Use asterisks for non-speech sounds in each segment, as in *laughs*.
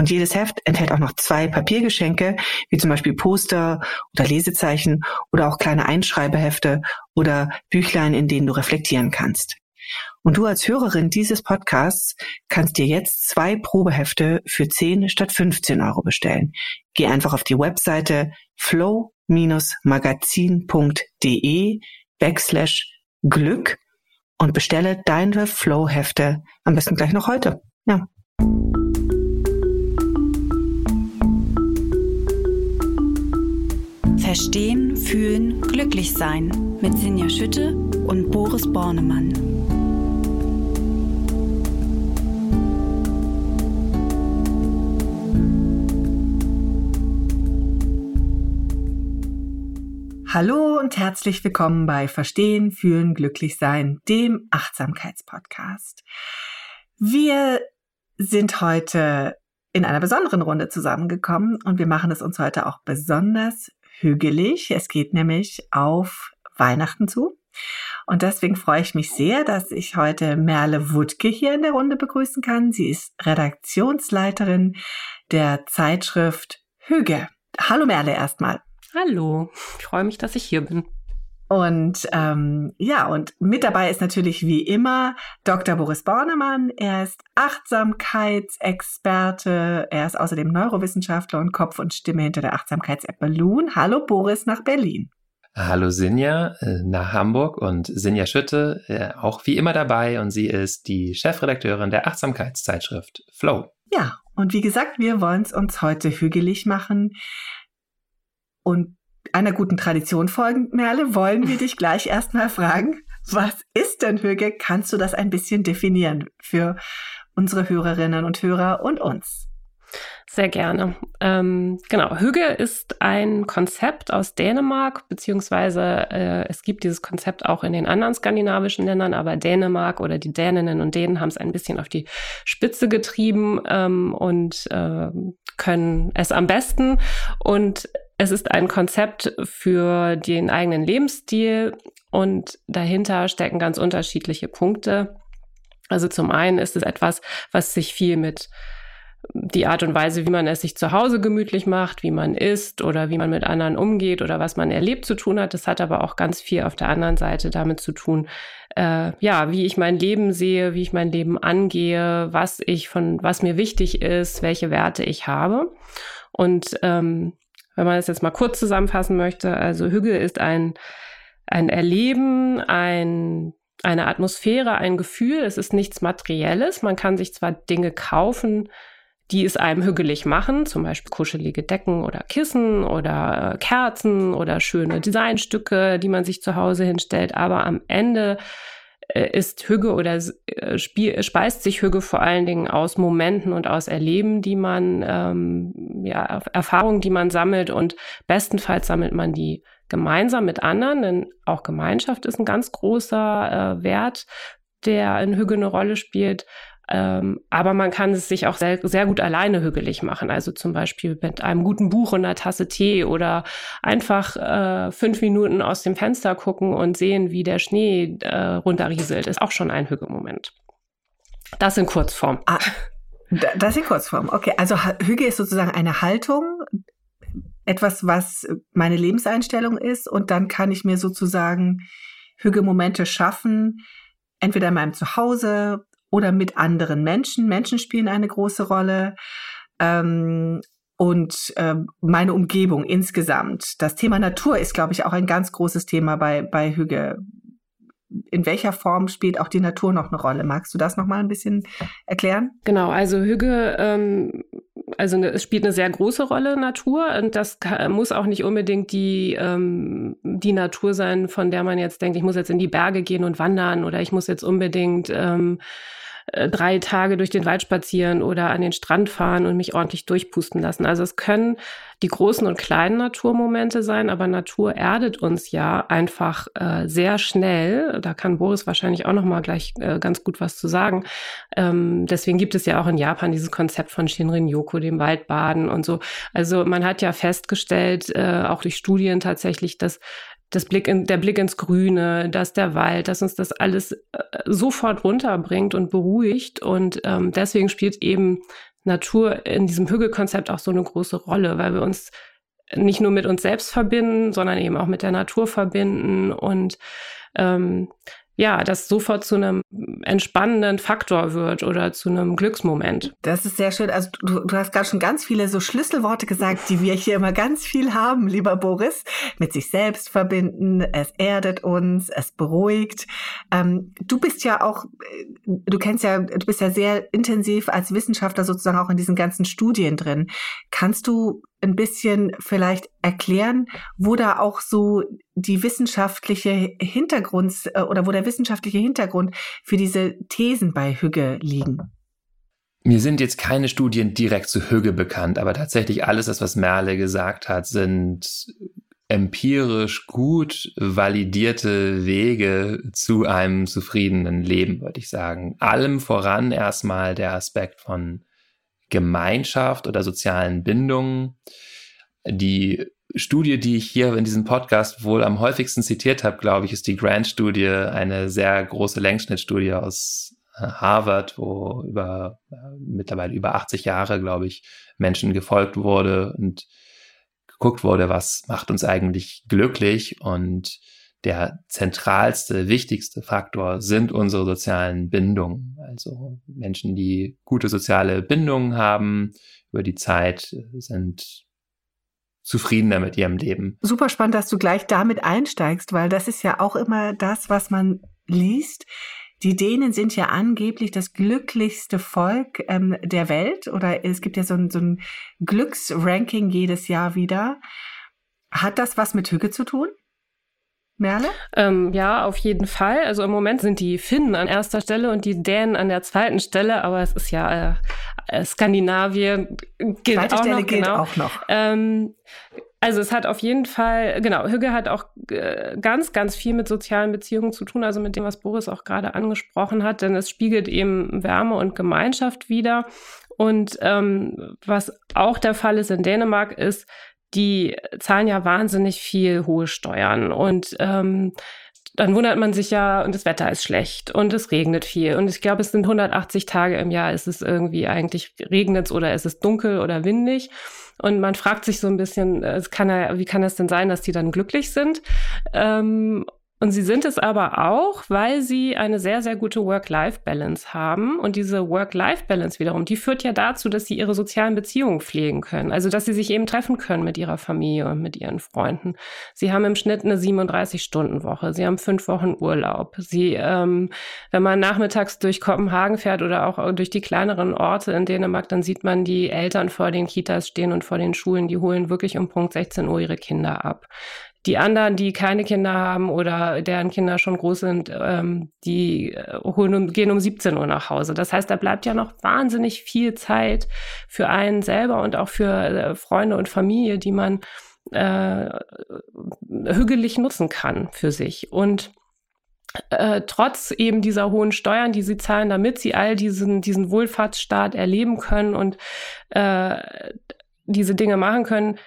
Und jedes Heft enthält auch noch zwei Papiergeschenke, wie zum Beispiel Poster oder Lesezeichen oder auch kleine Einschreibehefte oder Büchlein, in denen du reflektieren kannst. Und du als Hörerin dieses Podcasts kannst dir jetzt zwei Probehefte für 10 statt 15 Euro bestellen. Geh einfach auf die Webseite flow-magazin.de backslash Glück und bestelle deine Flow-Hefte am besten gleich noch heute. Ja. Verstehen, Fühlen, Glücklich sein mit Sinja Schütte und Boris Bornemann. Hallo und herzlich willkommen bei Verstehen, Fühlen, Glücklich sein, dem Achtsamkeitspodcast. Wir sind heute in einer besonderen Runde zusammengekommen und wir machen es uns heute auch besonders hügelig. Es geht nämlich auf Weihnachten zu. Und deswegen freue ich mich sehr, dass ich heute Merle Wutke hier in der Runde begrüßen kann. Sie ist Redaktionsleiterin der Zeitschrift Hüge. Hallo Merle erstmal. Hallo, ich freue mich, dass ich hier bin. Und ähm, ja, und mit dabei ist natürlich wie immer Dr. Boris Bornemann. Er ist Achtsamkeitsexperte. Er ist außerdem Neurowissenschaftler und Kopf und Stimme hinter der Achtsamkeits-App Balloon. Hallo Boris nach Berlin. Hallo Sinja äh, nach Hamburg und Sinja Schütte äh, auch wie immer dabei und sie ist die Chefredakteurin der Achtsamkeitszeitschrift Flow. Ja, und wie gesagt, wir wollen es uns heute hügelig machen und einer guten Tradition folgend, Merle, wollen wir dich gleich erstmal fragen, was ist denn Hüge? Kannst du das ein bisschen definieren für unsere Hörerinnen und Hörer und uns? Sehr gerne. Ähm, genau, Hüge ist ein Konzept aus Dänemark, beziehungsweise äh, es gibt dieses Konzept auch in den anderen skandinavischen Ländern, aber Dänemark oder die Däninnen und Dänen haben es ein bisschen auf die Spitze getrieben ähm, und äh, können es am besten. Und es ist ein Konzept für den eigenen Lebensstil und dahinter stecken ganz unterschiedliche Punkte. Also zum einen ist es etwas, was sich viel mit die Art und Weise, wie man es sich zu Hause gemütlich macht, wie man isst oder wie man mit anderen umgeht oder was man erlebt zu tun hat. Das hat aber auch ganz viel auf der anderen Seite damit zu tun, äh, ja, wie ich mein Leben sehe, wie ich mein Leben angehe, was ich von, was mir wichtig ist, welche Werte ich habe. Und ähm, wenn man das jetzt mal kurz zusammenfassen möchte, also Hügge ist ein, ein Erleben, ein, eine Atmosphäre, ein Gefühl. Es ist nichts Materielles. Man kann sich zwar Dinge kaufen, die es einem hügelig machen, zum Beispiel kuschelige Decken oder Kissen oder Kerzen oder schöne Designstücke, die man sich zu Hause hinstellt, aber am Ende ist Hüge oder äh, spiel, speist sich Hüge vor allen Dingen aus Momenten und aus Erleben, die man, ähm, ja, Erfahrungen, die man sammelt und bestenfalls sammelt man die gemeinsam mit anderen, denn auch Gemeinschaft ist ein ganz großer äh, Wert, der in Hüge eine Rolle spielt. Ähm, aber man kann es sich auch sehr, sehr gut alleine hügelig machen. Also zum Beispiel mit einem guten Buch und einer Tasse Tee oder einfach äh, fünf Minuten aus dem Fenster gucken und sehen, wie der Schnee äh, runterrieselt, ist auch schon ein Hügemoment. Das in Kurzform. Ah, das in Kurzform. Okay, also Hüge ist sozusagen eine Haltung, etwas, was meine Lebenseinstellung ist und dann kann ich mir sozusagen Hüge-Momente schaffen, entweder in meinem Zuhause, oder mit anderen Menschen. Menschen spielen eine große Rolle. Ähm, und äh, meine Umgebung insgesamt. Das Thema Natur ist, glaube ich, auch ein ganz großes Thema bei, bei Hüge. In welcher Form spielt auch die Natur noch eine Rolle? Magst du das noch mal ein bisschen erklären? Genau, also Hüge, ähm, also ne, es spielt eine sehr große Rolle Natur und das kann, muss auch nicht unbedingt die ähm, die Natur sein, von der man jetzt denkt, ich muss jetzt in die Berge gehen und wandern oder ich muss jetzt unbedingt ähm, äh, drei Tage durch den Wald spazieren oder an den Strand fahren und mich ordentlich durchpusten lassen. Also es können die großen und kleinen Naturmomente sein, aber Natur erdet uns ja einfach äh, sehr schnell. Da kann Boris wahrscheinlich auch noch mal gleich äh, ganz gut was zu sagen. Ähm, deswegen gibt es ja auch in Japan dieses Konzept von Shinrin-yoku, dem Waldbaden und so. Also man hat ja festgestellt, äh, auch durch Studien tatsächlich, dass das Blick in, der Blick ins Grüne, dass der Wald, dass uns das alles äh, sofort runterbringt und beruhigt. Und ähm, deswegen spielt eben Natur in diesem Hügelkonzept auch so eine große Rolle, weil wir uns nicht nur mit uns selbst verbinden, sondern eben auch mit der Natur verbinden und ähm, ja, das sofort zu einem entspannenden Faktor wird oder zu einem Glücksmoment. Das ist sehr schön. Also du, du hast gerade schon ganz viele so Schlüsselworte gesagt, die wir hier immer ganz viel haben, lieber Boris. Mit sich selbst verbinden, es erdet uns, es beruhigt. Ähm, du bist ja auch, du kennst ja, du bist ja sehr intensiv als Wissenschaftler sozusagen auch in diesen ganzen Studien drin. Kannst du ein bisschen vielleicht erklären, wo da auch so die wissenschaftliche Hintergrund äh, oder wo der wissenschaftliche Hintergrund für diese Thesen bei Hügge liegen? Mir sind jetzt keine Studien direkt zu Hügge bekannt, aber tatsächlich alles das, was Merle gesagt hat, sind empirisch gut validierte Wege zu einem zufriedenen Leben, würde ich sagen. Allem voran erstmal der Aspekt von Gemeinschaft oder sozialen Bindungen. Die Studie, die ich hier in diesem Podcast wohl am häufigsten zitiert habe, glaube ich, ist die Grant-Studie, eine sehr große Längsschnittstudie aus äh, Harvard, wo über äh, mittlerweile über 80 Jahre, glaube ich, Menschen gefolgt wurde und geguckt wurde, was macht uns eigentlich glücklich und der zentralste, wichtigste Faktor sind unsere sozialen Bindungen. Also Menschen, die gute soziale Bindungen haben über die Zeit, sind zufriedener mit ihrem Leben. Super spannend, dass du gleich damit einsteigst, weil das ist ja auch immer das, was man liest. Die Dänen sind ja angeblich das glücklichste Volk ähm, der Welt oder es gibt ja so ein, so ein Glücksranking jedes Jahr wieder. Hat das was mit Hüge zu tun? Merle? Ähm, ja, auf jeden Fall. Also im Moment sind die Finnen an erster Stelle und die Dänen an der zweiten Stelle, aber es ist ja äh, äh Skandinavien gilt Zweite auch Stelle noch. Gilt genau. auch noch. Ähm, also es hat auf jeden Fall, genau, Hügge hat auch äh, ganz, ganz viel mit sozialen Beziehungen zu tun, also mit dem, was Boris auch gerade angesprochen hat, denn es spiegelt eben Wärme und Gemeinschaft wider. Und ähm, was auch der Fall ist in Dänemark, ist, die zahlen ja wahnsinnig viel hohe Steuern und ähm, dann wundert man sich ja, und das Wetter ist schlecht und es regnet viel. Und ich glaube, es sind 180 Tage im Jahr, ist es irgendwie eigentlich regnet oder ist es dunkel oder windig. Und man fragt sich so ein bisschen, äh, es kann ja, wie kann es denn sein, dass die dann glücklich sind? Ähm, und sie sind es aber auch, weil sie eine sehr, sehr gute Work-Life-Balance haben. Und diese Work-Life-Balance wiederum, die führt ja dazu, dass sie ihre sozialen Beziehungen pflegen können. Also, dass sie sich eben treffen können mit ihrer Familie und mit ihren Freunden. Sie haben im Schnitt eine 37-Stunden-Woche. Sie haben fünf Wochen Urlaub. Sie, ähm, wenn man nachmittags durch Kopenhagen fährt oder auch durch die kleineren Orte in Dänemark, dann sieht man die Eltern vor den Kitas stehen und vor den Schulen. Die holen wirklich um Punkt 16 Uhr ihre Kinder ab. Die anderen, die keine Kinder haben oder deren Kinder schon groß sind, ähm, die äh, holen und gehen um 17 Uhr nach Hause. Das heißt, da bleibt ja noch wahnsinnig viel Zeit für einen selber und auch für äh, Freunde und Familie, die man äh, hügelig nutzen kann für sich. Und äh, trotz eben dieser hohen Steuern, die sie zahlen, damit sie all diesen, diesen Wohlfahrtsstaat erleben können und äh, diese Dinge machen können,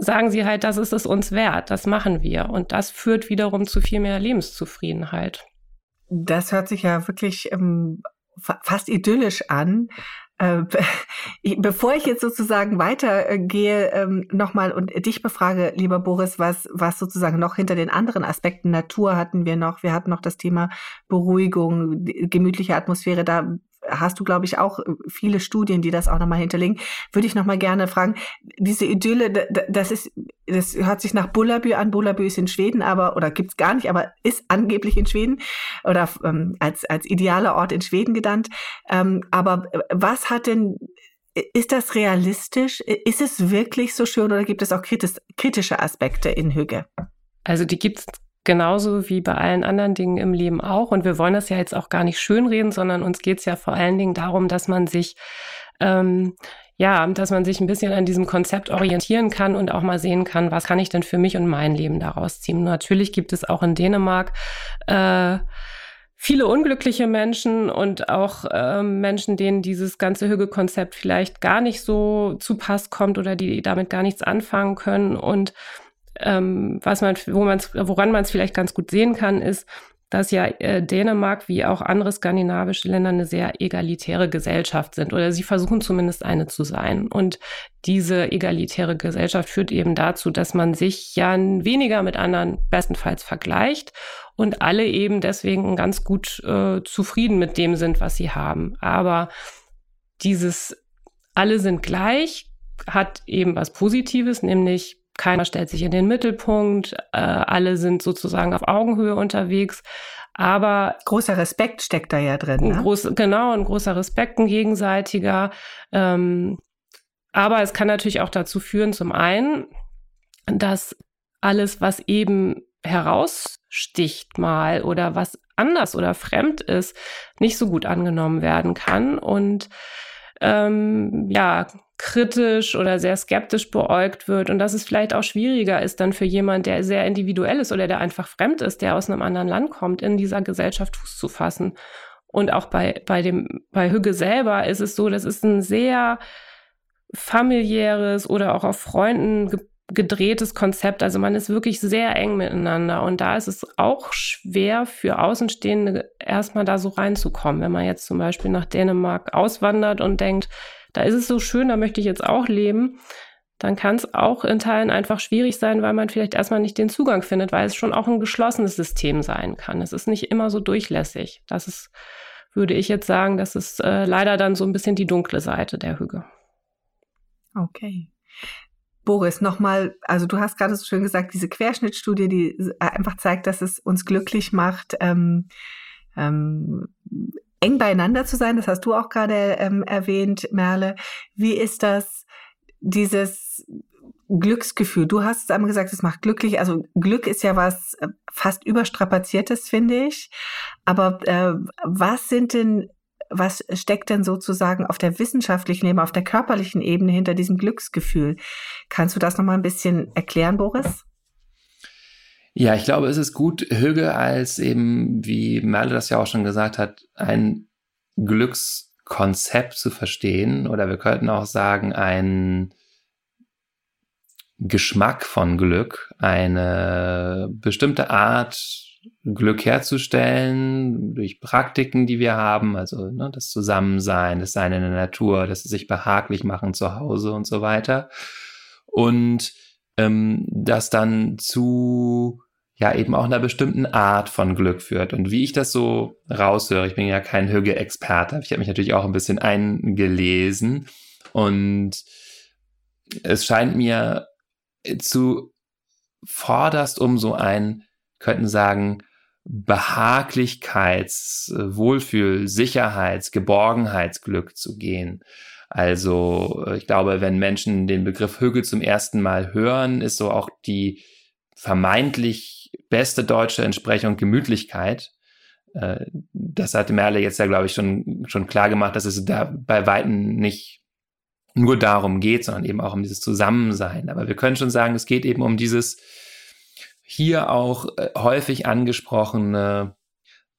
sagen sie halt, das ist es uns wert, das machen wir. Und das führt wiederum zu viel mehr Lebenszufriedenheit. Das hört sich ja wirklich ähm, fast idyllisch an. Äh, *laughs* bevor ich jetzt sozusagen weitergehe, ähm, nochmal und dich befrage, lieber Boris, was, was sozusagen noch hinter den anderen Aspekten Natur hatten wir noch. Wir hatten noch das Thema Beruhigung, gemütliche Atmosphäre. Da hast du, glaube ich, auch äh, viele Studien, die das auch nochmal hinterlegen. Würde ich nochmal gerne fragen, diese Idylle, das ist, das hört sich nach Bullabü an. Bullabü ist in Schweden, aber, oder gibt's gar nicht, aber ist angeblich in Schweden oder ähm, als, als idealer Ort in Schweden genannt. Ähm, aber äh, was hat denn ist das realistisch? Ist es wirklich so schön oder gibt es auch kritisch, kritische Aspekte in Hügge? Also die gibt es genauso wie bei allen anderen Dingen im Leben auch. Und wir wollen das ja jetzt auch gar nicht schönreden, sondern uns geht es ja vor allen Dingen darum, dass man sich ähm, ja, dass man sich ein bisschen an diesem Konzept orientieren kann und auch mal sehen kann, was kann ich denn für mich und mein Leben daraus ziehen. Natürlich gibt es auch in Dänemark äh, viele unglückliche Menschen und auch äh, Menschen, denen dieses ganze Hüge-Konzept vielleicht gar nicht so zu Pass kommt oder die damit gar nichts anfangen können. Und ähm, was man, wo man's, woran man es vielleicht ganz gut sehen kann, ist, dass ja äh, Dänemark wie auch andere skandinavische Länder eine sehr egalitäre Gesellschaft sind oder sie versuchen zumindest eine zu sein. Und diese egalitäre Gesellschaft führt eben dazu, dass man sich ja weniger mit anderen bestenfalls vergleicht und alle eben deswegen ganz gut äh, zufrieden mit dem sind, was sie haben. Aber dieses alle sind gleich hat eben was Positives, nämlich keiner stellt sich in den Mittelpunkt, äh, alle sind sozusagen auf Augenhöhe unterwegs. Aber großer Respekt steckt da ja drin. Ne? Groß, genau, ein großer Respekt, ein gegenseitiger. Ähm, aber es kann natürlich auch dazu führen, zum einen, dass alles, was eben heraussticht mal oder was anders oder fremd ist, nicht so gut angenommen werden kann. Und ähm, ja, kritisch oder sehr skeptisch beäugt wird und dass es vielleicht auch schwieriger ist dann für jemand, der sehr individuell ist oder der einfach fremd ist, der aus einem anderen Land kommt, in dieser Gesellschaft Fuß zu fassen. Und auch bei, bei dem, bei Hügge selber ist es so, das ist ein sehr familiäres oder auch auf Freunden ge gedrehtes Konzept. Also man ist wirklich sehr eng miteinander. Und da ist es auch schwer für Außenstehende erstmal da so reinzukommen. Wenn man jetzt zum Beispiel nach Dänemark auswandert und denkt, da ist es so schön, da möchte ich jetzt auch leben, dann kann es auch in Teilen einfach schwierig sein, weil man vielleicht erstmal nicht den Zugang findet, weil es schon auch ein geschlossenes System sein kann. Es ist nicht immer so durchlässig. Das ist, würde ich jetzt sagen, das ist äh, leider dann so ein bisschen die dunkle Seite der Hüge. Okay. Boris, nochmal, also du hast gerade so schön gesagt, diese Querschnittstudie, die einfach zeigt, dass es uns glücklich macht, ähm, ähm, eng beieinander zu sein. Das hast du auch gerade ähm, erwähnt, Merle. Wie ist das, dieses Glücksgefühl? Du hast es einmal gesagt, es macht glücklich. Also Glück ist ja was äh, fast überstrapaziertes, finde ich. Aber äh, was sind denn was steckt denn sozusagen auf der wissenschaftlichen Ebene, auf der körperlichen Ebene hinter diesem Glücksgefühl? Kannst du das nochmal ein bisschen erklären, Boris? Ja, ich glaube, es ist gut, Hüge als eben, wie Merle das ja auch schon gesagt hat, ein Glückskonzept zu verstehen. Oder wir könnten auch sagen, ein Geschmack von Glück, eine bestimmte Art, Glück herzustellen durch Praktiken, die wir haben, also ne, das Zusammensein, das Sein in der Natur, das sich behaglich machen zu Hause und so weiter. Und ähm, das dann zu ja eben auch einer bestimmten Art von Glück führt. Und wie ich das so raushöre, ich bin ja kein Hüge-Experte, ich habe mich natürlich auch ein bisschen eingelesen und es scheint mir zu vorderst um so ein, könnten sagen, Behaglichkeits-, Wohlfühl-, Sicherheits-, Geborgenheitsglück zu gehen. Also ich glaube, wenn Menschen den Begriff Hügel zum ersten Mal hören, ist so auch die vermeintlich beste deutsche Entsprechung Gemütlichkeit. Äh, das hatte Merle jetzt ja, glaube ich, schon, schon klar gemacht, dass es da bei Weitem nicht nur darum geht, sondern eben auch um dieses Zusammensein. Aber wir können schon sagen, es geht eben um dieses hier auch äh, häufig angesprochene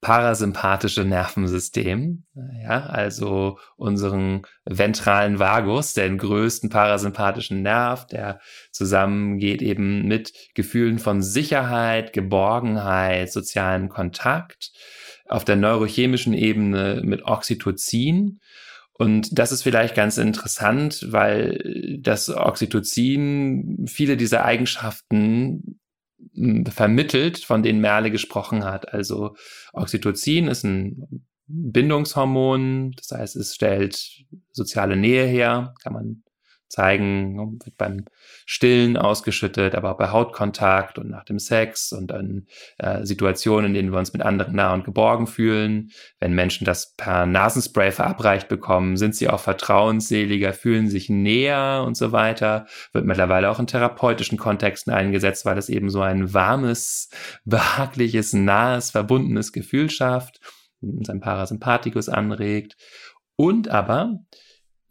parasympathische Nervensystem, ja, also unseren ventralen Vagus, den größten parasympathischen Nerv, der zusammengeht eben mit Gefühlen von Sicherheit, Geborgenheit, sozialen Kontakt, auf der neurochemischen Ebene mit Oxytocin. Und das ist vielleicht ganz interessant, weil das Oxytocin viele dieser Eigenschaften vermittelt, von denen Merle gesprochen hat. Also Oxytocin ist ein Bindungshormon, das heißt, es stellt soziale Nähe her, kann man zeigen, wird beim Stillen ausgeschüttet, aber auch bei Hautkontakt und nach dem Sex und dann äh, Situationen, in denen wir uns mit anderen nah und geborgen fühlen. Wenn Menschen das per Nasenspray verabreicht bekommen, sind sie auch vertrauensseliger, fühlen sich näher und so weiter. Wird mittlerweile auch in therapeutischen Kontexten eingesetzt, weil es eben so ein warmes, *laughs* behagliches, nahes, verbundenes Gefühl schafft, sein Parasympathikus anregt. Und aber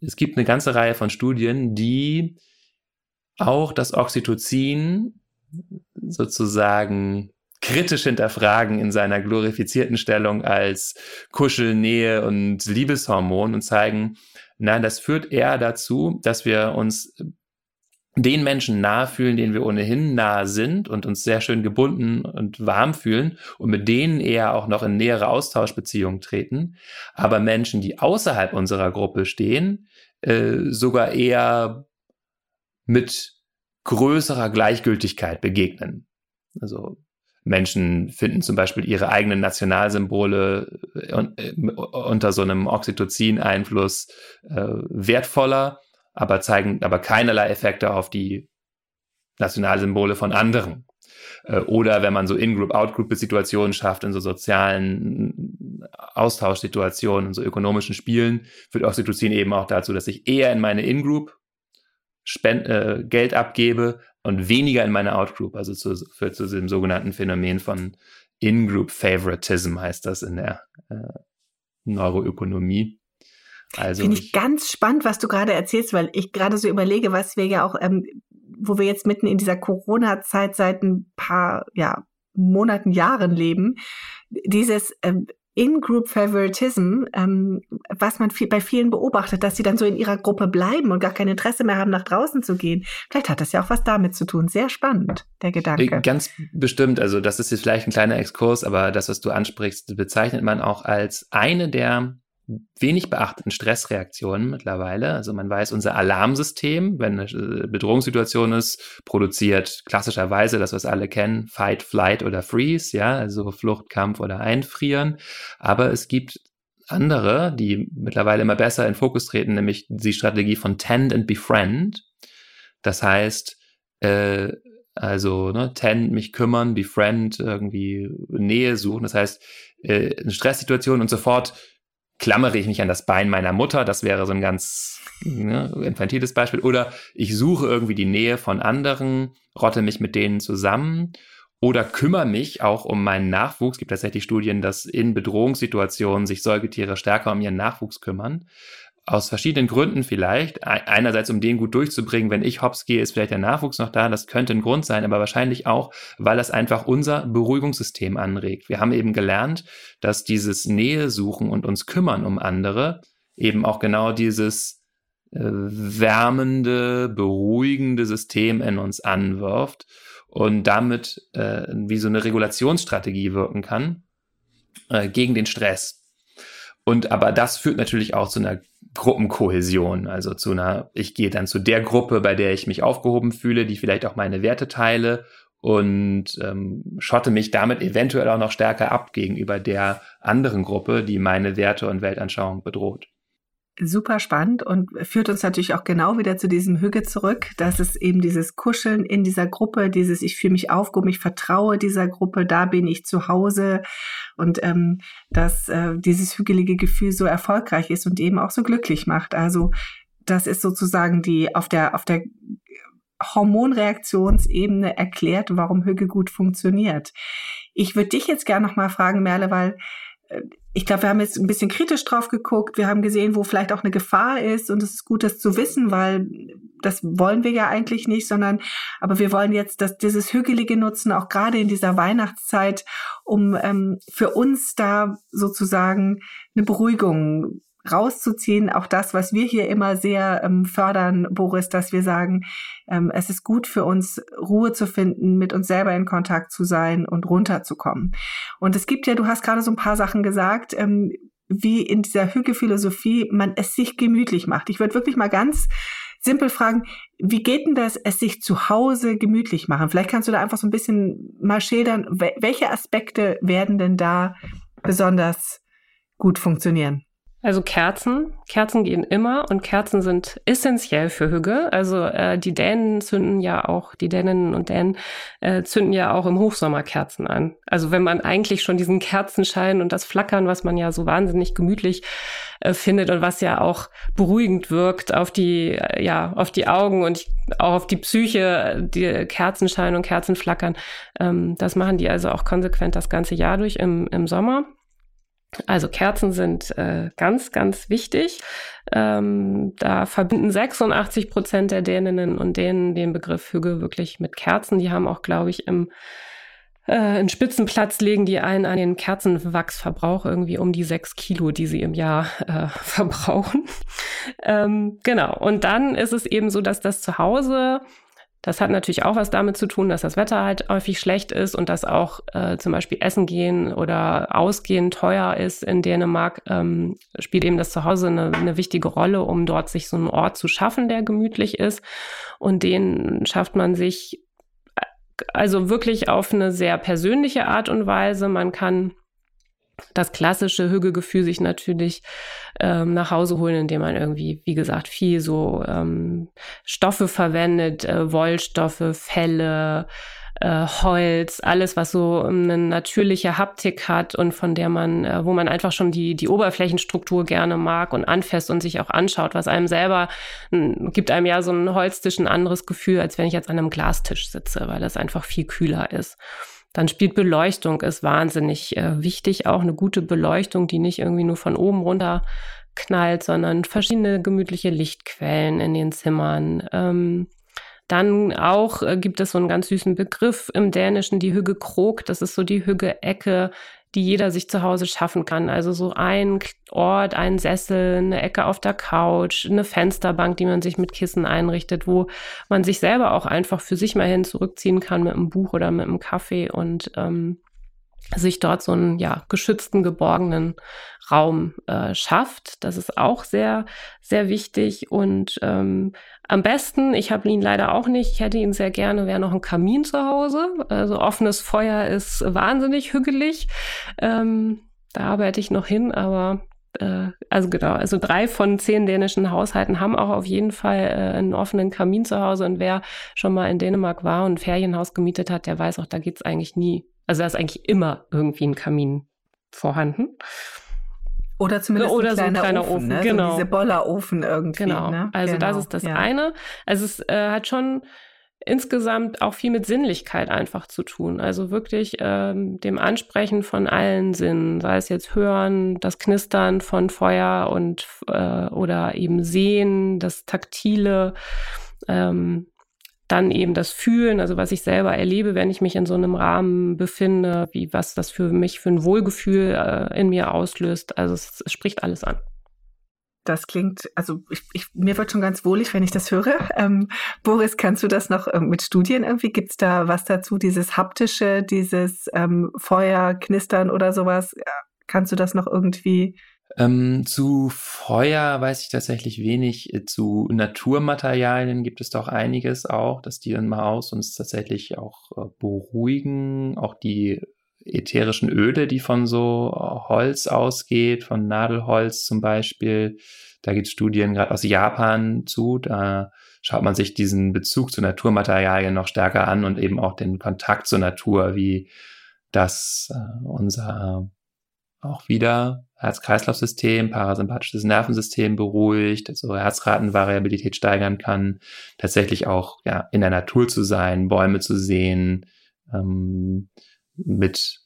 es gibt eine ganze Reihe von Studien, die auch das Oxytocin sozusagen kritisch hinterfragen in seiner glorifizierten Stellung als Kuschelnähe und Liebeshormon und zeigen, nein, das führt eher dazu, dass wir uns den Menschen nahe fühlen, denen wir ohnehin nahe sind und uns sehr schön gebunden und warm fühlen und mit denen eher auch noch in nähere Austauschbeziehungen treten. Aber Menschen, die außerhalb unserer Gruppe stehen, äh, sogar eher mit größerer Gleichgültigkeit begegnen. Also Menschen finden zum Beispiel ihre eigenen Nationalsymbole äh, äh, unter so einem Oxytocin-Einfluss äh, wertvoller aber zeigen aber keinerlei Effekte auf die Nationalsymbole von anderen. Äh, oder wenn man so In-Group, Out-Group-Situationen schafft, in so sozialen Austauschsituationen, in so ökonomischen Spielen, führt Oxytocin eben auch dazu, dass ich eher in meine In-Group äh, Geld abgebe und weniger in meine Out-Group, also zu, führt zu dem sogenannten Phänomen von In-Group Favoritism heißt das in der äh, Neuroökonomie. Also Finde ich ganz spannend, was du gerade erzählst, weil ich gerade so überlege, was wir ja auch, ähm, wo wir jetzt mitten in dieser Corona-Zeit seit ein paar ja, Monaten, Jahren leben, dieses ähm, in-Group Favoritism, ähm, was man viel, bei vielen beobachtet, dass sie dann so in ihrer Gruppe bleiben und gar kein Interesse mehr haben, nach draußen zu gehen. Vielleicht hat das ja auch was damit zu tun. Sehr spannend, der Gedanke. Äh, ganz bestimmt. Also das ist jetzt vielleicht ein kleiner Exkurs, aber das, was du ansprichst, bezeichnet man auch als eine der wenig beachteten Stressreaktionen mittlerweile. Also man weiß, unser Alarmsystem, wenn eine äh, Bedrohungssituation ist, produziert klassischerweise das, was alle kennen, Fight, Flight oder Freeze, ja, also Flucht, Kampf oder Einfrieren. Aber es gibt andere, die mittlerweile immer besser in Fokus treten, nämlich die Strategie von Tend and Befriend. Das heißt, äh, also ne, Tend, mich kümmern, Befriend, irgendwie Nähe suchen. Das heißt, äh, eine Stresssituation und sofort klammere ich mich an das Bein meiner Mutter, das wäre so ein ganz ne, infantiles Beispiel, oder ich suche irgendwie die Nähe von anderen, rotte mich mit denen zusammen oder kümmere mich auch um meinen Nachwuchs. Es gibt tatsächlich Studien, dass in Bedrohungssituationen sich Säugetiere stärker um ihren Nachwuchs kümmern aus verschiedenen Gründen vielleicht. Einerseits, um den gut durchzubringen, wenn ich hops gehe, ist vielleicht der Nachwuchs noch da. Das könnte ein Grund sein, aber wahrscheinlich auch, weil das einfach unser Beruhigungssystem anregt. Wir haben eben gelernt, dass dieses Nähe suchen und uns kümmern um andere eben auch genau dieses äh, wärmende, beruhigende System in uns anwirft und damit äh, wie so eine Regulationsstrategie wirken kann äh, gegen den Stress. Und aber das führt natürlich auch zu einer Gruppenkohäsion, also zu einer, ich gehe dann zu der Gruppe, bei der ich mich aufgehoben fühle, die vielleicht auch meine Werte teile und ähm, schotte mich damit eventuell auch noch stärker ab gegenüber der anderen Gruppe, die meine Werte und Weltanschauung bedroht super spannend und führt uns natürlich auch genau wieder zu diesem Hüge zurück, dass es eben dieses Kuscheln in dieser Gruppe, dieses ich fühle mich aufgehoben, ich vertraue dieser Gruppe, da bin ich zu Hause und ähm, dass äh, dieses hügelige Gefühl so erfolgreich ist und eben auch so glücklich macht. Also das ist sozusagen die auf der auf der Hormonreaktionsebene erklärt, warum Hüge gut funktioniert. Ich würde dich jetzt gerne noch mal fragen, Merle, weil äh, ich glaube, wir haben jetzt ein bisschen kritisch drauf geguckt. Wir haben gesehen, wo vielleicht auch eine Gefahr ist. Und es ist gut, das zu wissen, weil das wollen wir ja eigentlich nicht, sondern, aber wir wollen jetzt dass dieses Hügelige nutzen, auch gerade in dieser Weihnachtszeit, um ähm, für uns da sozusagen eine Beruhigung rauszuziehen. Auch das, was wir hier immer sehr ähm, fördern, Boris, dass wir sagen, ähm, es ist gut für uns, Ruhe zu finden, mit uns selber in Kontakt zu sein und runterzukommen. Und es gibt ja, du hast gerade so ein paar Sachen gesagt, ähm, wie in dieser Hügge-Philosophie man es sich gemütlich macht. Ich würde wirklich mal ganz simpel fragen, wie geht denn das, es sich zu Hause gemütlich machen? Vielleicht kannst du da einfach so ein bisschen mal schildern, welche Aspekte werden denn da besonders gut funktionieren? Also Kerzen. Kerzen gehen immer und Kerzen sind essentiell für Hügge. Also äh, die Dänen zünden ja auch, die Däninnen und Dänen äh, zünden ja auch im Hochsommer Kerzen an. Also wenn man eigentlich schon diesen Kerzenschein und das Flackern, was man ja so wahnsinnig gemütlich äh, findet und was ja auch beruhigend wirkt auf die, äh, ja, auf die Augen und auch auf die Psyche, die Kerzenschein und Kerzenflackern, ähm, das machen die also auch konsequent das ganze Jahr durch im, im Sommer. Also Kerzen sind äh, ganz, ganz wichtig. Ähm, da verbinden 86 Prozent der Däninnen und Dänen den Begriff Hüge wirklich mit Kerzen. Die haben auch, glaube ich, im äh, einen Spitzenplatz legen die ein an den Kerzenwachsverbrauch irgendwie um die sechs Kilo, die sie im Jahr äh, *laughs* verbrauchen. ähm, genau. Und dann ist es eben so, dass das zu Hause das hat natürlich auch was damit zu tun, dass das Wetter halt häufig schlecht ist und dass auch äh, zum Beispiel Essen gehen oder Ausgehen teuer ist in Dänemark, ähm, spielt eben das Zuhause eine, eine wichtige Rolle, um dort sich so einen Ort zu schaffen, der gemütlich ist. Und den schafft man sich äh, also wirklich auf eine sehr persönliche Art und Weise. Man kann das klassische Hügelgefühl sich natürlich ähm, nach Hause holen, indem man irgendwie, wie gesagt, viel so ähm, Stoffe verwendet, äh, Wollstoffe, Felle, äh, Holz, alles, was so eine natürliche Haptik hat und von der man, äh, wo man einfach schon die, die Oberflächenstruktur gerne mag und anfasst und sich auch anschaut, was einem selber gibt einem ja so ein Holztisch ein anderes Gefühl, als wenn ich jetzt an einem Glastisch sitze, weil das einfach viel kühler ist. Dann spielt Beleuchtung ist wahnsinnig äh, wichtig, auch eine gute Beleuchtung, die nicht irgendwie nur von oben runter knallt, sondern verschiedene gemütliche Lichtquellen in den Zimmern. Ähm, dann auch äh, gibt es so einen ganz süßen Begriff im Dänischen, die Hügge Krog. Das ist so die Hügge-Ecke, die jeder sich zu Hause schaffen kann. Also so ein Ort, ein Sessel, eine Ecke auf der Couch, eine Fensterbank, die man sich mit Kissen einrichtet, wo man sich selber auch einfach für sich mal hin zurückziehen kann mit einem Buch oder mit einem Kaffee und ähm, sich dort so einen ja, geschützten, geborgenen Raum äh, schafft. Das ist auch sehr, sehr wichtig. Und ähm, am besten, ich habe ihn leider auch nicht, ich hätte ihn sehr gerne, wäre noch ein Kamin zu Hause. Also offenes Feuer ist wahnsinnig hügelig. Ähm, da arbeite ich noch hin, aber äh, also genau, also drei von zehn dänischen Haushalten haben auch auf jeden Fall äh, einen offenen Kamin zu Hause. Und wer schon mal in Dänemark war und ein Ferienhaus gemietet hat, der weiß auch, da geht's eigentlich nie. Also da ist eigentlich immer irgendwie ein Kamin vorhanden. Oder zumindest Oder ein so ein kleiner, kleiner Ofen, Ofen, ne? genau. So diese Bollerofen irgendwie. Genau. Ne? Also das Genau, ist das ja. eine. Also es äh, hat schon insgesamt auch viel mit Sinnlichkeit einfach zu tun. Also wirklich ähm, dem Ansprechen von allen Sinnen, sei es jetzt Hören, das Knistern von Feuer und äh, oder eben Sehen, das Taktile, ähm, dann eben das Fühlen, also was ich selber erlebe, wenn ich mich in so einem Rahmen befinde, wie was das für mich für ein Wohlgefühl äh, in mir auslöst. Also es, es spricht alles an. Das klingt, also ich, ich, mir wird schon ganz wohlig, wenn ich das höre. Ähm, Boris, kannst du das noch ähm, mit Studien irgendwie? Gibt es da was dazu, dieses haptische, dieses ähm, Feuer, Knistern oder sowas? Ja, Kannst du das noch irgendwie? Ähm, zu Feuer weiß ich tatsächlich wenig. Äh, Zu Naturmaterialien gibt es doch einiges auch, dass die dann mal aus uns tatsächlich auch äh, beruhigen. Auch die ätherischen Öle, die von so äh, Holz ausgeht, von Nadelholz zum Beispiel. Da gibt es Studien gerade aus Japan zu. Da schaut man sich diesen Bezug zu Naturmaterialien noch stärker an und eben auch den Kontakt zur Natur, wie das äh, unser auch wieder Herz-Kreislauf-System, parasympathisches Nervensystem beruhigt, also Herzratenvariabilität steigern kann, tatsächlich auch ja in der Natur zu sein, Bäume zu sehen, ähm, mit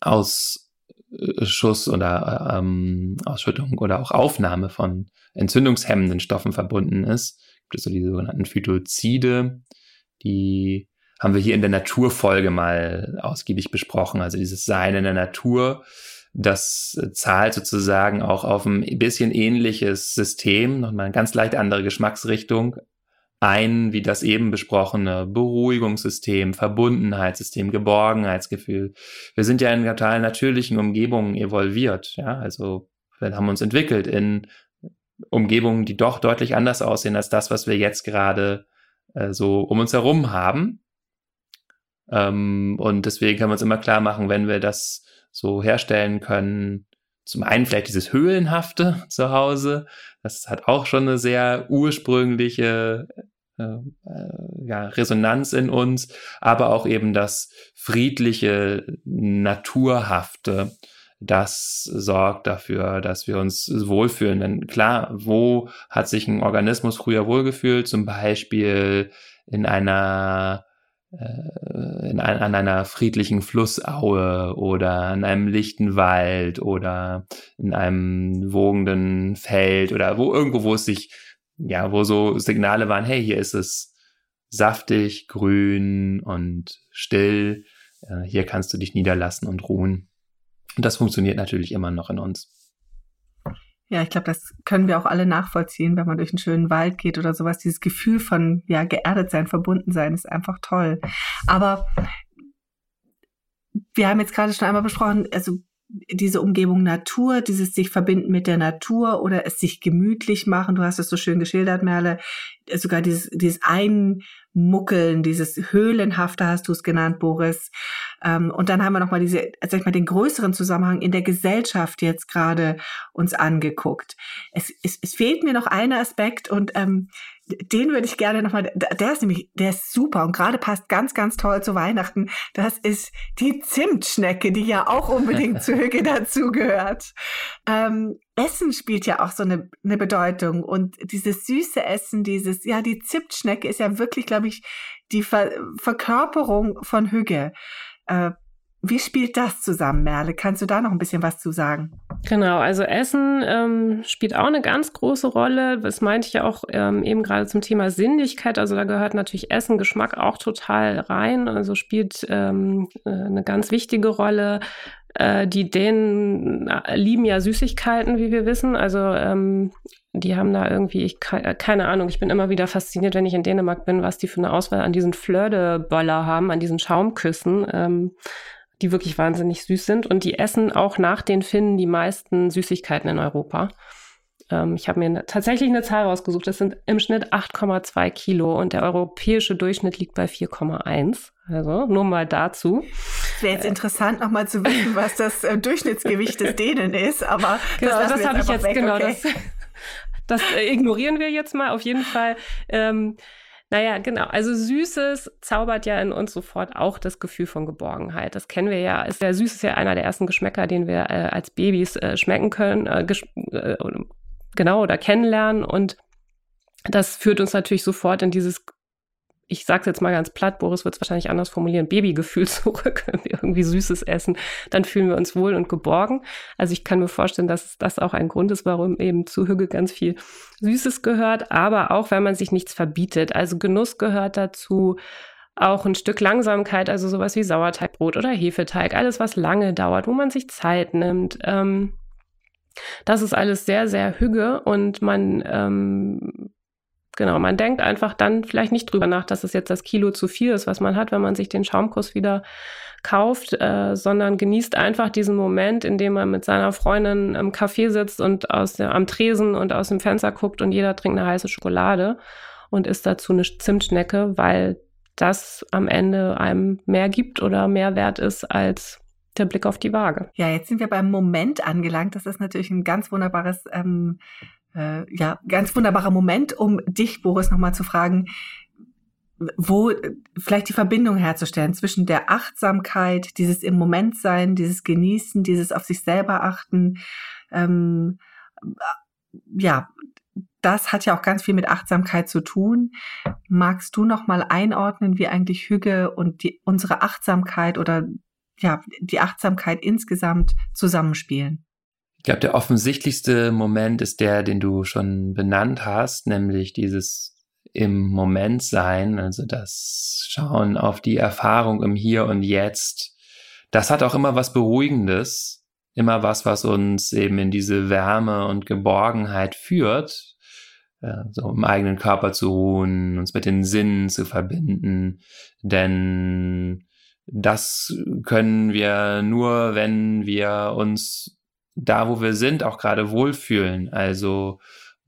Ausschuss oder ähm, Ausschüttung oder auch Aufnahme von entzündungshemmenden Stoffen verbunden ist. Gibt es so die sogenannten Phytozide, die haben wir hier in der Naturfolge mal ausgiebig besprochen. Also dieses Sein in der Natur, das zahlt sozusagen auch auf ein bisschen ähnliches System, nochmal eine ganz leicht andere Geschmacksrichtung ein, wie das eben besprochene Beruhigungssystem, Verbundenheitssystem, Geborgenheitsgefühl. Wir sind ja in total natürlichen Umgebungen evolviert, ja, also wir haben uns entwickelt in Umgebungen, die doch deutlich anders aussehen als das, was wir jetzt gerade äh, so um uns herum haben. Ähm, und deswegen können wir uns immer klar machen, wenn wir das so herstellen können, zum einen vielleicht dieses Höhlenhafte *laughs* zu Hause. Das hat auch schon eine sehr ursprüngliche äh, äh, ja, Resonanz in uns, aber auch eben das friedliche, naturhafte, das sorgt dafür, dass wir uns wohlfühlen. Denn klar, wo hat sich ein Organismus früher wohlgefühlt? Zum Beispiel in einer in ein, an einer friedlichen Flussaue oder an einem lichten Wald oder in einem wogenden Feld oder wo irgendwo, wo es sich, ja, wo so Signale waren, hey, hier ist es saftig, grün und still, äh, hier kannst du dich niederlassen und ruhen. Und das funktioniert natürlich immer noch in uns. Ja, ich glaube, das können wir auch alle nachvollziehen, wenn man durch einen schönen Wald geht oder sowas. Dieses Gefühl von ja geerdet sein, verbunden sein, ist einfach toll. Aber wir haben jetzt gerade schon einmal besprochen, also diese Umgebung Natur, dieses sich verbinden mit der Natur oder es sich gemütlich machen. Du hast es so schön geschildert, Merle. Sogar dieses, dieses Einmuckeln, dieses Höhlenhafte hast du es genannt, Boris. Ähm, und dann haben wir nochmal diese, sag ich mal, den größeren Zusammenhang in der Gesellschaft jetzt gerade uns angeguckt. Es, es, es fehlt mir noch ein Aspekt und ähm, den würde ich gerne nochmal, der ist nämlich, der ist super und gerade passt ganz, ganz toll zu Weihnachten. Das ist die Zimtschnecke, die ja auch unbedingt *laughs* zu Hüge dazugehört. Ähm, Essen spielt ja auch so eine, eine Bedeutung und dieses süße Essen, dieses, ja, die Zimtschnecke ist ja wirklich, glaube ich, die Ver Verkörperung von Hüge. Äh, wie spielt das zusammen, Merle? Kannst du da noch ein bisschen was zu sagen? Genau, also Essen ähm, spielt auch eine ganz große Rolle. Das meinte ich ja auch ähm, eben gerade zum Thema Sinnlichkeit. Also da gehört natürlich Essen, Geschmack auch total rein. Also spielt ähm, äh, eine ganz wichtige Rolle. Äh, die Dänen äh, lieben ja Süßigkeiten, wie wir wissen. Also ähm, die haben da irgendwie, ich äh, keine Ahnung, ich bin immer wieder fasziniert, wenn ich in Dänemark bin, was die für eine Auswahl an diesen Flördeböller haben, an diesen Schaumküssen. Die wirklich wahnsinnig süß sind. Und die essen auch nach den Finnen die meisten Süßigkeiten in Europa. Ähm, ich habe mir ne, tatsächlich eine Zahl rausgesucht. Das sind im Schnitt 8,2 Kilo und der europäische Durchschnitt liegt bei 4,1. Also nur mal dazu. Es wäre jetzt interessant, nochmal zu wissen, was das äh, Durchschnittsgewicht des Dänen ist, aber genau, das, das habe ich jetzt, weg, genau, okay. das, *laughs* das äh, ignorieren wir jetzt mal auf jeden Fall. Ähm, naja, genau. Also Süßes zaubert ja in uns sofort auch das Gefühl von Geborgenheit. Das kennen wir ja. Ist ja Süß ist ja einer der ersten Geschmäcker, den wir äh, als Babys äh, schmecken können, äh, äh genau oder kennenlernen. Und das führt uns natürlich sofort in dieses ich sag's jetzt mal ganz platt, Boris wird es wahrscheinlich anders formulieren, Babygefühl *laughs* zurück, wenn wir irgendwie Süßes essen, dann fühlen wir uns wohl und geborgen. Also ich kann mir vorstellen, dass das auch ein Grund ist, warum eben zu Hüge ganz viel Süßes gehört, aber auch wenn man sich nichts verbietet. Also Genuss gehört dazu, auch ein Stück Langsamkeit, also sowas wie Sauerteigbrot oder Hefeteig, alles, was lange dauert, wo man sich Zeit nimmt. Ähm, das ist alles sehr, sehr Hüge und man ähm, Genau, man denkt einfach dann vielleicht nicht drüber nach, dass es jetzt das Kilo zu viel ist, was man hat, wenn man sich den Schaumkuss wieder kauft, äh, sondern genießt einfach diesen Moment, in dem man mit seiner Freundin im Café sitzt und aus der, am Tresen und aus dem Fenster guckt und jeder trinkt eine heiße Schokolade und isst dazu eine Zimtschnecke, weil das am Ende einem mehr gibt oder mehr wert ist als der Blick auf die Waage. Ja, jetzt sind wir beim Moment angelangt. Das ist natürlich ein ganz wunderbares ähm, äh, ja, ganz wunderbarer Moment, um dich, Boris, nochmal zu fragen, wo vielleicht die Verbindung herzustellen zwischen der Achtsamkeit, dieses im Moment sein, dieses Genießen, dieses auf sich selber achten. Ähm, ja, das hat ja auch ganz viel mit Achtsamkeit zu tun. Magst du noch mal einordnen, wie eigentlich Hüge und die, unsere Achtsamkeit oder ja, die Achtsamkeit insgesamt zusammenspielen? Ich glaube, der offensichtlichste Moment ist der, den du schon benannt hast, nämlich dieses im Moment sein, also das Schauen auf die Erfahrung im Hier und Jetzt. Das hat auch immer was Beruhigendes, immer was, was uns eben in diese Wärme und Geborgenheit führt, so im eigenen Körper zu ruhen, uns mit den Sinnen zu verbinden, denn das können wir nur, wenn wir uns da, wo wir sind, auch gerade wohlfühlen. Also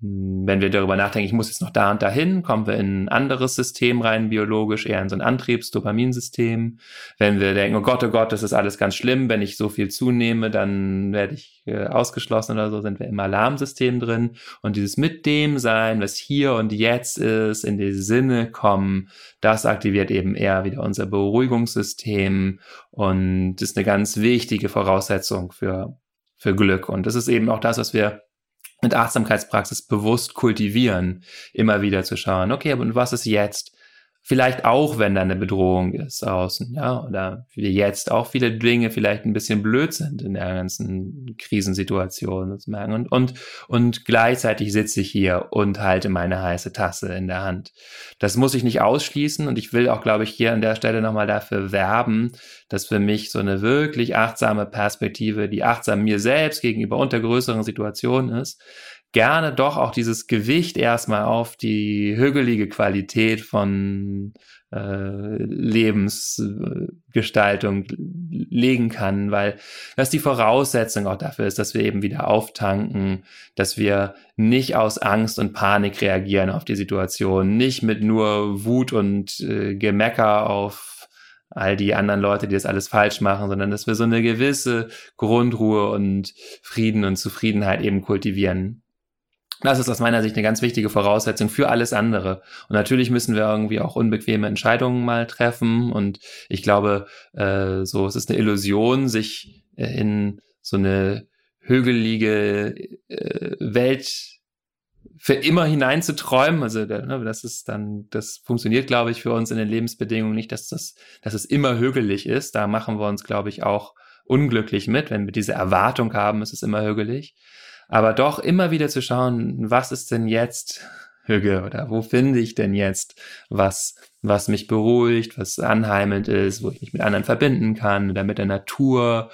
wenn wir darüber nachdenken, ich muss jetzt noch da und dahin, kommen wir in ein anderes System rein, biologisch, eher in so ein Antriebs-Dopaminsystem. Wenn wir denken, oh Gott, oh Gott, das ist alles ganz schlimm, wenn ich so viel zunehme, dann werde ich äh, ausgeschlossen oder so, sind wir im Alarmsystem drin. Und dieses mit dem sein, was hier und jetzt ist, in die Sinne kommen, das aktiviert eben eher wieder unser Beruhigungssystem und ist eine ganz wichtige Voraussetzung für, für Glück. Und das ist eben auch das, was wir mit Achtsamkeitspraxis bewusst kultivieren, immer wieder zu schauen, okay, aber was ist jetzt? Vielleicht auch, wenn da eine Bedrohung ist außen, ja, oder wie jetzt auch viele Dinge vielleicht ein bisschen blöd sind in der ganzen Krisensituation zu merken. Und, und, und gleichzeitig sitze ich hier und halte meine heiße Tasse in der Hand. Das muss ich nicht ausschließen und ich will auch, glaube ich, hier an der Stelle nochmal dafür werben, dass für mich so eine wirklich achtsame Perspektive, die achtsam mir selbst gegenüber unter größeren Situationen ist, gerne doch auch dieses Gewicht erstmal auf die hügelige Qualität von äh, Lebensgestaltung legen kann, weil das die Voraussetzung auch dafür ist, dass wir eben wieder auftanken, dass wir nicht aus Angst und Panik reagieren auf die Situation, nicht mit nur Wut und äh, Gemecker auf all die anderen Leute, die das alles falsch machen, sondern dass wir so eine gewisse Grundruhe und Frieden und Zufriedenheit eben kultivieren. Das ist aus meiner Sicht eine ganz wichtige Voraussetzung für alles andere. Und natürlich müssen wir irgendwie auch unbequeme Entscheidungen mal treffen. Und ich glaube, äh, so es ist eine Illusion, sich äh, in so eine hügelige äh, Welt für immer hineinzuträumen. Also ne, das ist dann, das funktioniert, glaube ich, für uns in den Lebensbedingungen nicht, dass das, dass es immer hügelig ist. Da machen wir uns, glaube ich, auch unglücklich mit, wenn wir diese Erwartung haben, es ist immer hügelig aber doch immer wieder zu schauen, was ist denn jetzt Hüge oder wo finde ich denn jetzt was, was mich beruhigt, was anheimend ist, wo ich mich mit anderen verbinden kann oder mit der Natur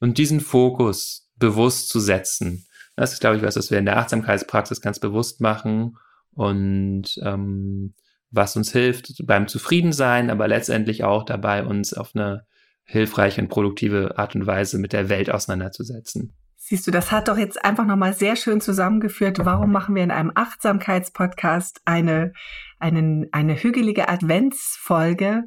und diesen Fokus bewusst zu setzen. Das ist, glaube ich, was, was wir in der Achtsamkeitspraxis ganz bewusst machen und ähm, was uns hilft beim Zufriedensein, aber letztendlich auch dabei, uns auf eine hilfreiche und produktive Art und Weise mit der Welt auseinanderzusetzen. Siehst du, das hat doch jetzt einfach nochmal sehr schön zusammengeführt. Warum machen wir in einem Achtsamkeitspodcast eine, einen, eine hügelige Adventsfolge?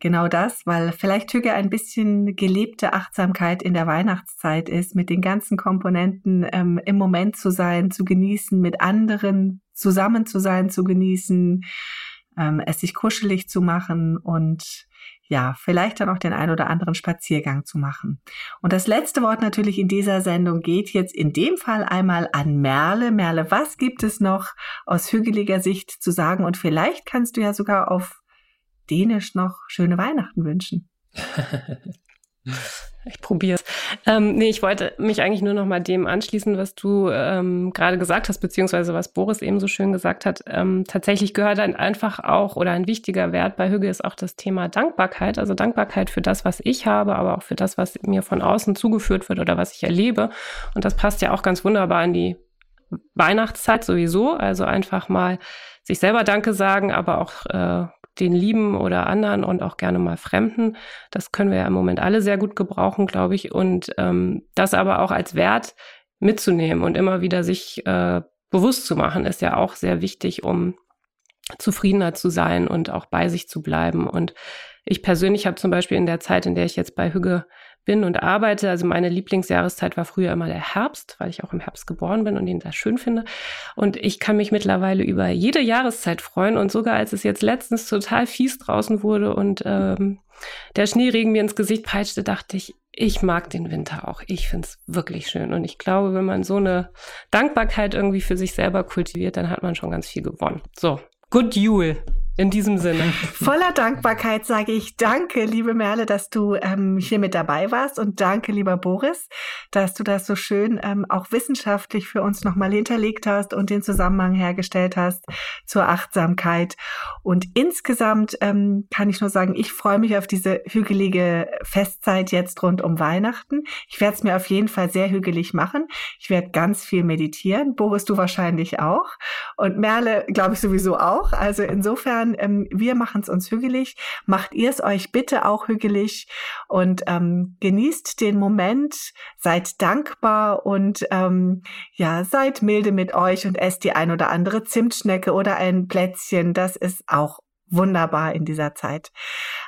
Genau das, weil vielleicht Hüge ein bisschen gelebte Achtsamkeit in der Weihnachtszeit ist, mit den ganzen Komponenten ähm, im Moment zu sein, zu genießen, mit anderen zusammen zu sein, zu genießen, ähm, es sich kuschelig zu machen und ja, vielleicht dann auch den ein oder anderen Spaziergang zu machen. Und das letzte Wort natürlich in dieser Sendung geht jetzt in dem Fall einmal an Merle. Merle, was gibt es noch aus hügeliger Sicht zu sagen? Und vielleicht kannst du ja sogar auf Dänisch noch schöne Weihnachten wünschen. *laughs* *laughs* Ich probiere es. Ähm, nee, ich wollte mich eigentlich nur noch mal dem anschließen, was du ähm, gerade gesagt hast, beziehungsweise was Boris eben so schön gesagt hat. Ähm, tatsächlich gehört dann einfach auch oder ein wichtiger Wert bei Hüge ist auch das Thema Dankbarkeit. Also Dankbarkeit für das, was ich habe, aber auch für das, was mir von außen zugeführt wird oder was ich erlebe. Und das passt ja auch ganz wunderbar in die Weihnachtszeit sowieso. Also einfach mal sich selber Danke sagen, aber auch äh, den Lieben oder anderen und auch gerne mal Fremden. Das können wir ja im Moment alle sehr gut gebrauchen, glaube ich. Und ähm, das aber auch als Wert mitzunehmen und immer wieder sich äh, bewusst zu machen, ist ja auch sehr wichtig, um zufriedener zu sein und auch bei sich zu bleiben. Und ich persönlich habe zum Beispiel in der Zeit, in der ich jetzt bei Hüge bin und arbeite. Also meine Lieblingsjahreszeit war früher immer der Herbst, weil ich auch im Herbst geboren bin und ihn sehr schön finde. Und ich kann mich mittlerweile über jede Jahreszeit freuen. Und sogar als es jetzt letztens total fies draußen wurde und ähm, der Schneeregen mir ins Gesicht peitschte, dachte ich, ich mag den Winter auch. Ich finde es wirklich schön. Und ich glaube, wenn man so eine Dankbarkeit irgendwie für sich selber kultiviert, dann hat man schon ganz viel gewonnen. So, good Jule. In diesem Sinne. Voller Dankbarkeit sage ich danke, liebe Merle, dass du ähm, hier mit dabei warst und danke, lieber Boris, dass du das so schön ähm, auch wissenschaftlich für uns nochmal hinterlegt hast und den Zusammenhang hergestellt hast zur Achtsamkeit. Und insgesamt ähm, kann ich nur sagen, ich freue mich auf diese hügelige Festzeit jetzt rund um Weihnachten. Ich werde es mir auf jeden Fall sehr hügelig machen. Ich werde ganz viel meditieren. Boris, du wahrscheinlich auch. Und Merle, glaube ich, sowieso auch. Also insofern Zuhören. Ähm, wir machen es uns hügelig. Macht ihr es euch bitte auch hügelig und ähm, genießt den Moment, seid dankbar und ähm, ja, seid milde mit euch und esst die ein oder andere Zimtschnecke oder ein Plätzchen. Das ist auch wunderbar in dieser Zeit.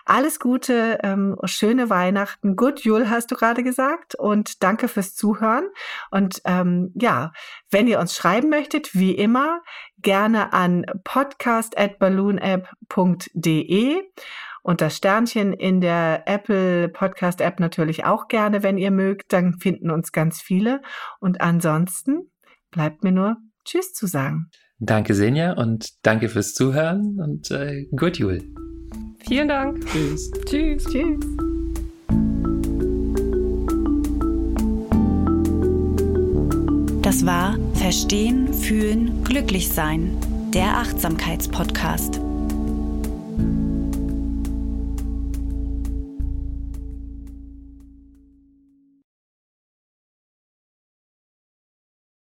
Alles Gute, ähm, schöne Weihnachten, Good Jul hast du gerade gesagt und danke fürs Zuhören. Und ähm, ja, wenn ihr uns schreiben möchtet, wie immer, gerne an podcast@balloonapp.de und das Sternchen in der Apple Podcast App natürlich auch gerne, wenn ihr mögt, dann finden uns ganz viele. Und ansonsten bleibt mir nur Tschüss zu sagen. Danke, Senja, und danke fürs Zuhören und äh, gut Jul. Vielen Dank. Tschüss. Tschüss. Tschüss. Das war Verstehen, Fühlen, Glücklich Sein, der Achtsamkeitspodcast.